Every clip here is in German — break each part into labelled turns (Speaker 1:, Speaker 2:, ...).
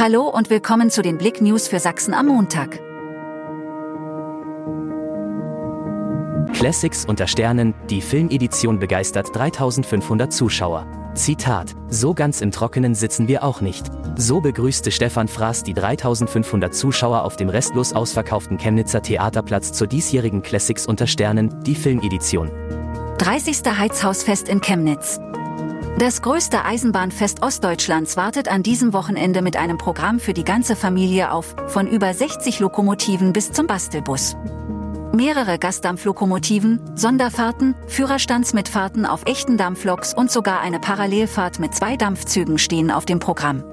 Speaker 1: Hallo und willkommen zu den Blick News für Sachsen am Montag.
Speaker 2: Classics unter Sternen, die Filmedition begeistert 3500 Zuschauer. Zitat, so ganz im Trockenen sitzen wir auch nicht. So begrüßte Stefan Fraß die 3500 Zuschauer auf dem restlos ausverkauften Chemnitzer Theaterplatz zur diesjährigen Classics unter Sternen, die Filmedition.
Speaker 1: 30. Heizhausfest in Chemnitz. Das größte Eisenbahnfest Ostdeutschlands wartet an diesem Wochenende mit einem Programm für die ganze Familie auf, von über 60 Lokomotiven bis zum Bastelbus. Mehrere Gasdampflokomotiven, Sonderfahrten, Führerstandsmitfahrten auf echten Dampfloks und sogar eine Parallelfahrt mit zwei Dampfzügen stehen auf dem Programm.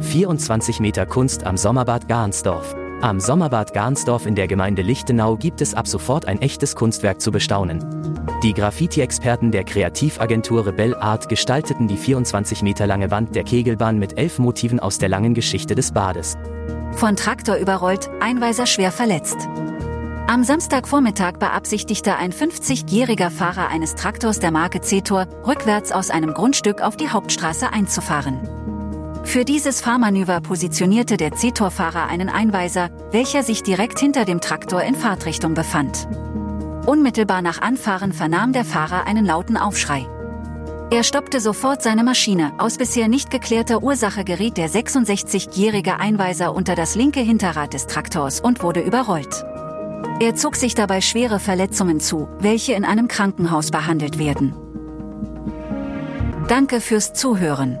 Speaker 2: 24 Meter Kunst am Sommerbad Garnsdorf. Am Sommerbad Garnsdorf in der Gemeinde Lichtenau gibt es ab sofort ein echtes Kunstwerk zu bestaunen. Die Graffiti-Experten der Kreativagentur Rebel Art gestalteten die 24 Meter lange Wand der Kegelbahn mit elf Motiven aus der langen Geschichte des Bades.
Speaker 1: Von Traktor überrollt, Einweiser schwer verletzt. Am Samstagvormittag beabsichtigte ein 50-jähriger Fahrer eines Traktors der Marke Cetor, rückwärts aus einem Grundstück auf die Hauptstraße einzufahren. Für dieses Fahrmanöver positionierte der C-Tor-Fahrer einen Einweiser, welcher sich direkt hinter dem Traktor in Fahrtrichtung befand. Unmittelbar nach Anfahren vernahm der Fahrer einen lauten Aufschrei. Er stoppte sofort seine Maschine. Aus bisher nicht geklärter Ursache geriet der 66-jährige Einweiser unter das linke Hinterrad des Traktors und wurde überrollt. Er zog sich dabei schwere Verletzungen zu, welche in einem Krankenhaus behandelt werden. Danke fürs Zuhören.